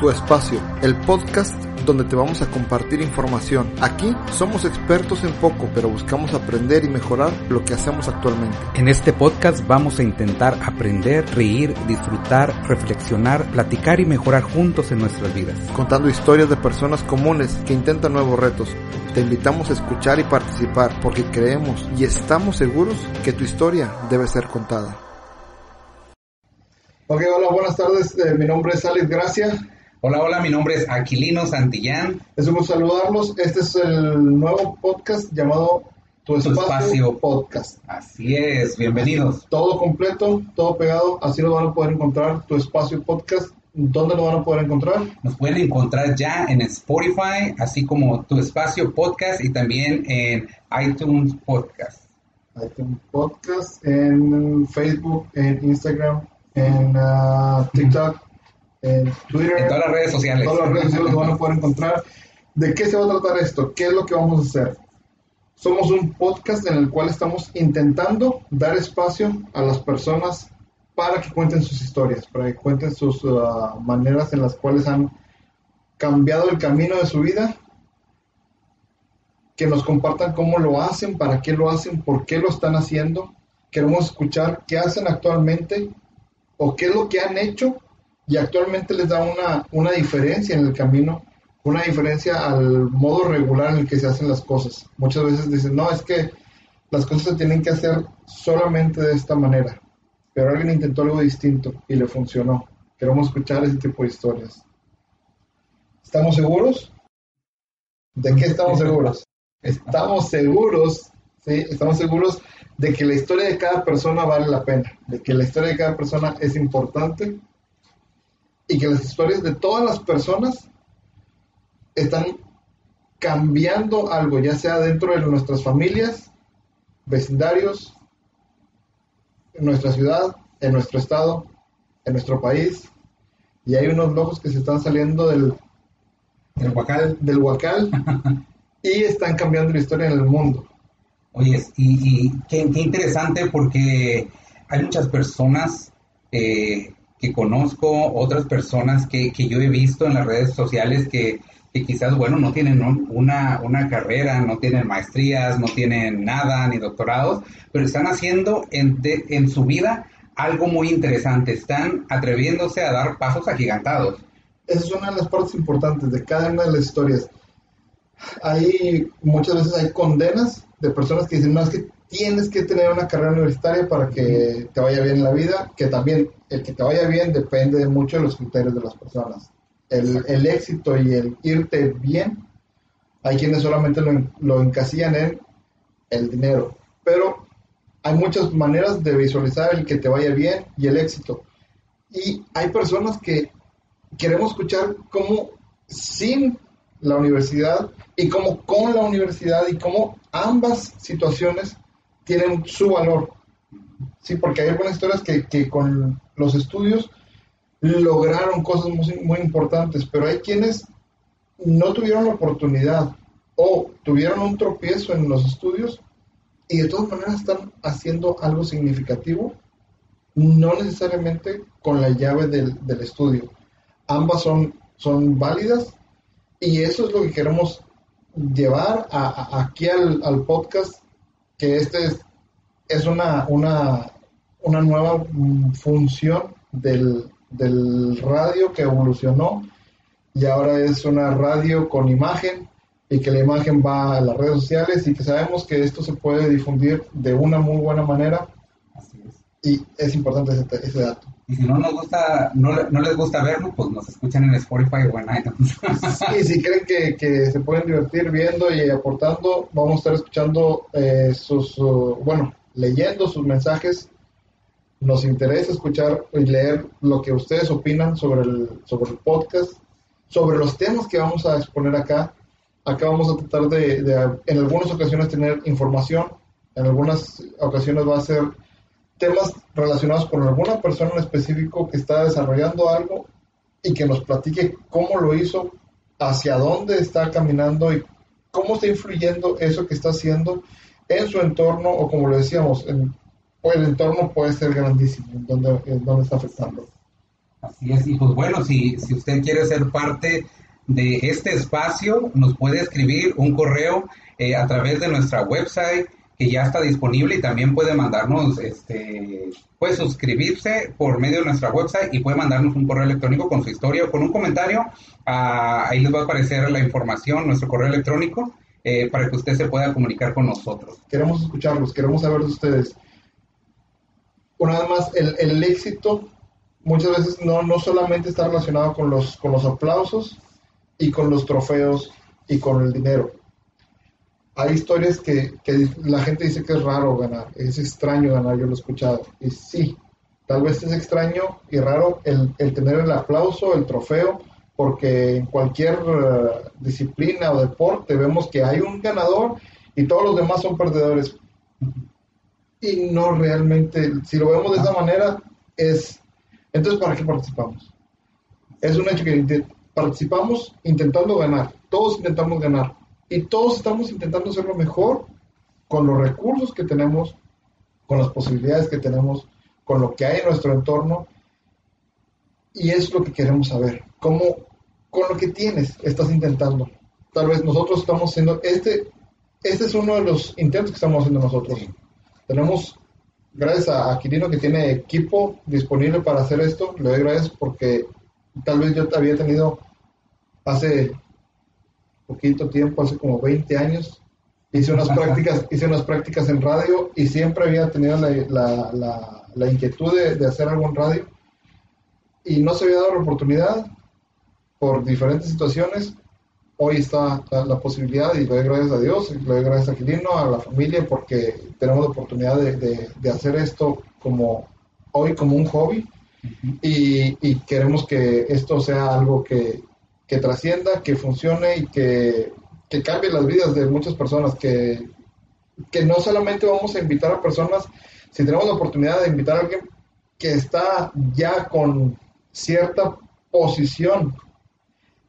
Tu Espacio, el podcast donde te vamos a compartir información. Aquí somos expertos en poco, pero buscamos aprender y mejorar lo que hacemos actualmente. En este podcast vamos a intentar aprender, reír, disfrutar, reflexionar, platicar y mejorar juntos en nuestras vidas. Contando historias de personas comunes que intentan nuevos retos. Te invitamos a escuchar y participar porque creemos y estamos seguros que tu historia debe ser contada. Ok, hola, buenas tardes. Eh, mi nombre es Alex Gracia. Hola, hola, mi nombre es Aquilino Santillán. Es un gusto saludarlos. Este es el nuevo podcast llamado Tu Espacio, Podcast. Así es, bienvenidos. Todo completo, todo pegado, así lo van a poder encontrar, Tu Espacio Podcast. ¿Dónde lo van a poder encontrar? Nos pueden encontrar ya en Spotify, así como Tu Espacio Podcast y también en iTunes Podcast. iTunes Podcast, en Facebook, en Instagram, en uh, TikTok en Twitter, en todas las redes sociales. todas las redes sociales lo van a poder encontrar. ¿De qué se va a tratar esto? ¿Qué es lo que vamos a hacer? Somos un podcast en el cual estamos intentando dar espacio a las personas para que cuenten sus historias, para que cuenten sus uh, maneras en las cuales han cambiado el camino de su vida, que nos compartan cómo lo hacen, para qué lo hacen, por qué lo están haciendo. Queremos escuchar qué hacen actualmente o qué es lo que han hecho y actualmente les da una, una diferencia en el camino, una diferencia al modo regular en el que se hacen las cosas. Muchas veces dicen, no, es que las cosas se tienen que hacer solamente de esta manera, pero alguien intentó algo distinto y le funcionó. Queremos escuchar ese tipo de historias. ¿Estamos seguros? ¿De qué estamos seguros? Estamos seguros, sí, estamos seguros de que la historia de cada persona vale la pena, de que la historia de cada persona es importante y que las historias de todas las personas están cambiando algo, ya sea dentro de nuestras familias, vecindarios, en nuestra ciudad, en nuestro estado, en nuestro país. Y hay unos locos que se están saliendo del, del huacal, del huacal y están cambiando la historia en el mundo. Oye, y, qué, interesante porque hay muchas personas eh, que conozco, otras personas que, que yo he visto en las redes sociales que, que quizás, bueno, no tienen una, una, carrera, no tienen maestrías, no tienen nada, ni doctorados, pero están haciendo en, en su vida algo muy interesante, están atreviéndose a dar pasos agigantados. Esa es una de las partes importantes de cada una de las historias. Hay muchas veces hay condenas de personas que dicen, no, es que tienes que tener una carrera universitaria para que te vaya bien en la vida, que también el que te vaya bien depende mucho de los criterios de las personas. El, el éxito y el irte bien, hay quienes solamente lo, lo encasillan en el dinero, pero hay muchas maneras de visualizar el que te vaya bien y el éxito. Y hay personas que queremos escuchar cómo sin la universidad y cómo con la universidad y cómo ambas situaciones tienen su valor. Sí, porque hay algunas historias que, que con los estudios lograron cosas muy, muy, importantes, pero hay quienes no tuvieron la oportunidad o tuvieron un tropiezo en los estudios y de todas maneras están haciendo algo significativo, no necesariamente con la llave del, del estudio. Ambas son, son válidas y eso es lo que queremos llevar aquí al podcast que este es, es una, una, una, nueva función del, del radio que evolucionó y ahora es una radio con imagen y que la imagen va a las redes sociales y que sabemos que esto se puede difundir de una muy buena manera. Y es importante ese, ese dato. Y si no nos gusta, no, no, les gusta verlo, pues nos escuchan en Spotify o en iTunes. sí, si creen que, que, se pueden divertir viendo y aportando, vamos a estar escuchando eh, sus, bueno, leyendo sus mensajes. Nos interesa escuchar y leer lo que ustedes opinan sobre el, sobre el podcast, sobre los temas que vamos a exponer acá. Acá vamos a tratar de en algunas ocasiones tener información, en algunas ocasiones va a ser temas relacionados con alguna persona en específico que está desarrollando algo y que nos platique cómo lo hizo, hacia dónde está caminando y cómo está influyendo eso que está haciendo en su entorno o como lo decíamos, en, el entorno puede ser grandísimo, en donde, en está afectando. Así es, y pues bueno, si, si usted quiere ser parte de este espacio, nos puede escribir un correo eh, a través de nuestra website que ya está disponible y también puede mandarnos, este, puede suscribirse por medio de nuestra website y puede mandarnos un correo electrónico con su historia o con un comentario. Ah, ahí les va a aparecer la información, nuestro correo electrónico, eh, para que usted se pueda comunicar con nosotros. Queremos escucharlos, queremos saber de ustedes. Una vez más, el, el éxito muchas veces no, no solamente está relacionado con los, con los aplausos y con los trofeos y con el dinero hay historias que, la gente dice que es raro ganar, es extraño ganar, yo lo he escuchado. Y sí, tal vez es extraño y raro el, tener el aplauso, el trofeo, porque en cualquier eh, disciplina o deporte vemos que hay un ganador y todos los demás son perdedores. Y no realmente, si lo vemos de esa manera, es... Entonces, ¿para qué participamos? Es un hecho que participamos intentando ganar, todos intentamos ganar, y todos estamos intentando hacerlo mejor con los recursos que tenemos, con las posibilidades que tenemos, con lo que hay en nuestro entorno. Y es lo que queremos saber. ¿Cómo, con lo que tienes, estás intentando? Tal vez nosotros estamos haciendo, este, este es uno de los intentos que estamos haciendo nosotros. Tenemos, gracias a Aquilino que tiene equipo disponible para hacer esto, le doy gracias porque tal vez yo había tenido hace poquito tiempo, hace como 20 años, hice unas prácticas, hice unas prácticas en radio y siempre había tenido la, la, la, inquietud de, hacer algo en radio. Y no se había dado la oportunidad por diferentes situaciones. Hoy está la, posibilidad y le doy gracias a Dios, le doy gracias a Quilino, a la familia, porque tenemos la oportunidad de, de, hacer esto como hoy como un hobby. Y, y, queremos que esto sea algo que, que trascienda, que funcione y que, cambie las vidas de muchas personas, que, que no solamente vamos a invitar a personas, si tenemos la oportunidad de invitar a alguien que está ya con cierta posición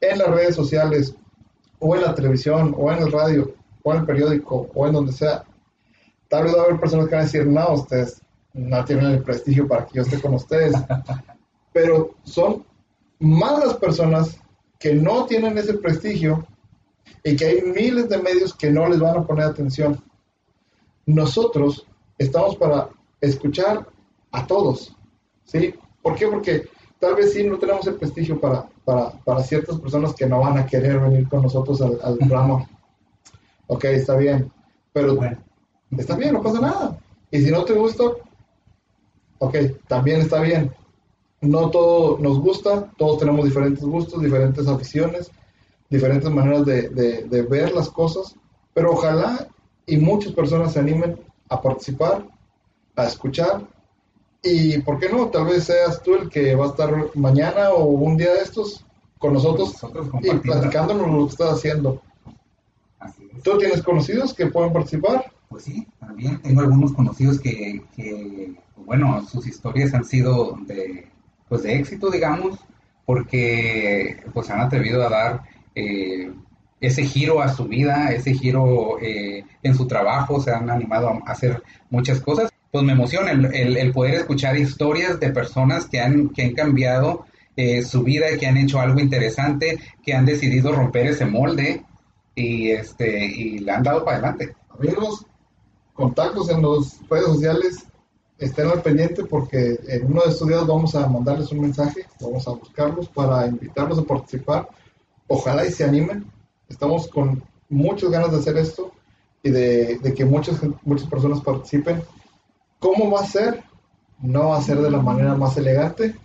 en las redes sociales o en la televisión o en el radio o en el periódico o en donde sea, tal vez va a haber personas que van a decir, no, ustedes no tienen el prestigio para que yo esté con ustedes, pero son más las personas que no tienen ese prestigio y que hay miles de medios que no les van a poner atención. Nosotros estamos para escuchar a todos, ¿sí? ¿Por qué? Porque tal vez sí no tenemos el prestigio para, para, ciertas personas que no van a querer venir con nosotros al, al programa. Ok, está bien, pero bueno. está bien, no pasa nada. Y si no te gusta, ok, también está bien no todo nos gusta, todos tenemos diferentes gustos, diferentes aficiones, diferentes maneras de, ver las cosas, pero ojalá y muchas personas se animen a participar, a escuchar y, ¿por qué no? Tal vez seas tú el que va a estar mañana o un día de estos con nosotros, y platicándonos lo que estás haciendo. ¿Tú tienes conocidos que pueden participar? Pues sí, también tengo algunos conocidos que, que bueno, sus historias han sido de pues de éxito, digamos, porque pues han atrevido a dar eh, ese giro a su vida, ese giro eh, en su trabajo, se han animado a hacer muchas cosas. Pues me emociona el, poder escuchar historias de personas que han, que han cambiado eh, su vida, que han hecho algo interesante, que han decidido romper ese molde y, este, y le han dado para adelante. Amigos, contactos en las redes sociales, estén al pendiente porque en uno de estos días vamos a mandarles un mensaje, vamos a buscarlos para invitarlos a participar. Ojalá y se animen. Estamos con muchas ganas de hacer esto y de, que muchas, muchas personas participen. ¿Cómo va a ser? No va a ser de la manera más elegante.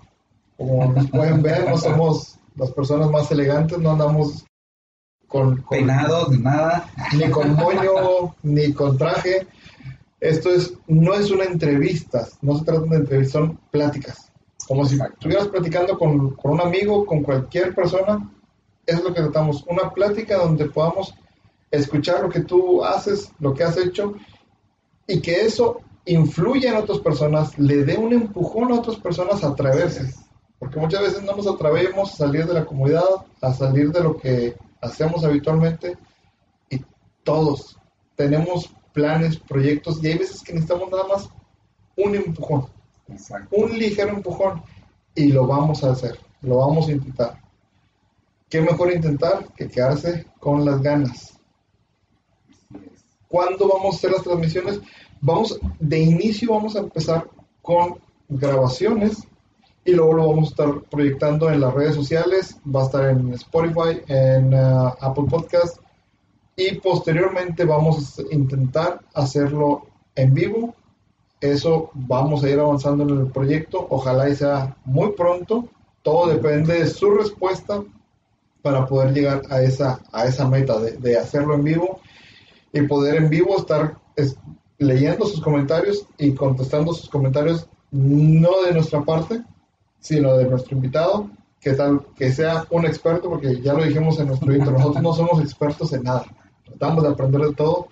Como pueden ver, no somos las personas más elegantes, no andamos con, con peinados ni nada, ni con moño, ni con traje esto es, no es una entrevista, no se trata de entrevistas, son pláticas. Como si estuvieras platicando con, un amigo, con cualquier persona, es lo que tratamos, una plática donde podamos escuchar lo que tú haces, lo que has hecho, y que eso influya en otras personas, le dé un empujón a otras personas a atreverse. Porque muchas veces no nos atrevemos a salir de la comunidad, a salir de lo que hacemos habitualmente, y todos tenemos planes, proyectos, y hay veces que necesitamos nada más un empujón, un ligero empujón. y lo vamos a hacer, lo vamos a intentar. ¿Qué mejor intentar que quedarse con las ganas? ¿Cuándo vamos a hacer las transmisiones? Vamos, de inicio vamos a empezar con grabaciones y luego lo vamos a estar proyectando en las redes sociales, va a estar en Spotify, en uh, Apple Podcast y posteriormente vamos a intentar hacerlo en vivo. Eso vamos a ir avanzando en el proyecto, ojalá y sea muy pronto, todo depende de su respuesta para poder llegar a esa, a esa meta de, de hacerlo en vivo y poder en vivo estar leyendo sus comentarios y contestando sus comentarios no de nuestra parte, sino de nuestro invitado, que tal que sea un experto, porque ya lo dijimos en nuestro intro, nosotros no somos expertos en nada, tratamos de aprender de todo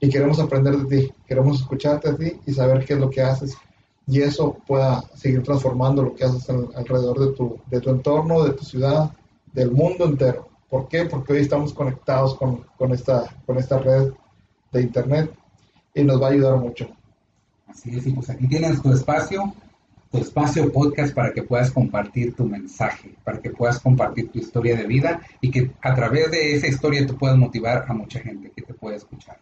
y queremos aprender de ti, queremos escucharte a ti y saber qué es lo que haces y eso pueda seguir transformando lo que haces alrededor de tu, de tu entorno, de tu ciudad, del mundo entero. ¿Por qué? Porque hoy estamos conectados con, con, esta, con esta red de internet y nos va a ayudar mucho. Así es, y pues aquí tienes tu espacio, tu espacio podcast para que puedas compartir tu mensaje, para que puedas compartir tu historia de vida y que a través de esa historia tú puedas motivar a mucha gente que te pueda escuchar.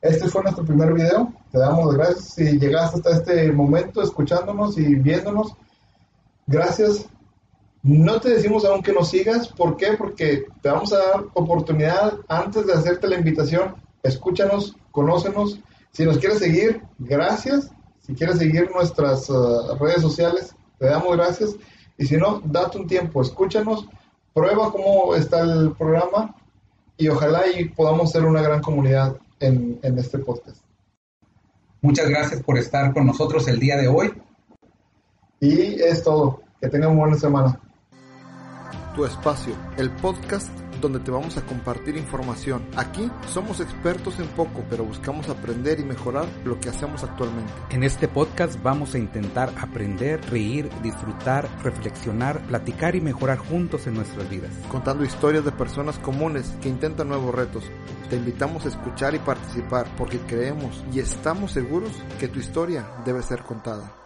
Este fue nuestro primer video. Te damos gracias si llegaste hasta este momento escuchándonos y viéndonos. Gracias. No te decimos aún que nos sigas. ¿Por qué? Porque te vamos a dar oportunidad antes de hacerte la invitación. Escúchanos, conócenos. Si nos quieres seguir, gracias. Si quieres seguir nuestras uh, redes sociales, te damos gracias. Y si no, date un tiempo, escúchanos, prueba cómo está el programa y ojalá y podamos ser una gran comunidad en, en este podcast. Muchas gracias por estar con nosotros el día de hoy. Y es todo. Que tengan buena semana. Tu espacio, el podcast donde te vamos a compartir información. Aquí somos expertos en poco, pero buscamos aprender y mejorar lo que hacemos actualmente. En este podcast vamos a intentar aprender, reír, disfrutar, reflexionar, platicar y mejorar juntos en nuestras vidas. Contando historias de personas comunes que intentan nuevos retos. Te invitamos a escuchar y participar porque creemos y estamos seguros que tu historia debe ser contada.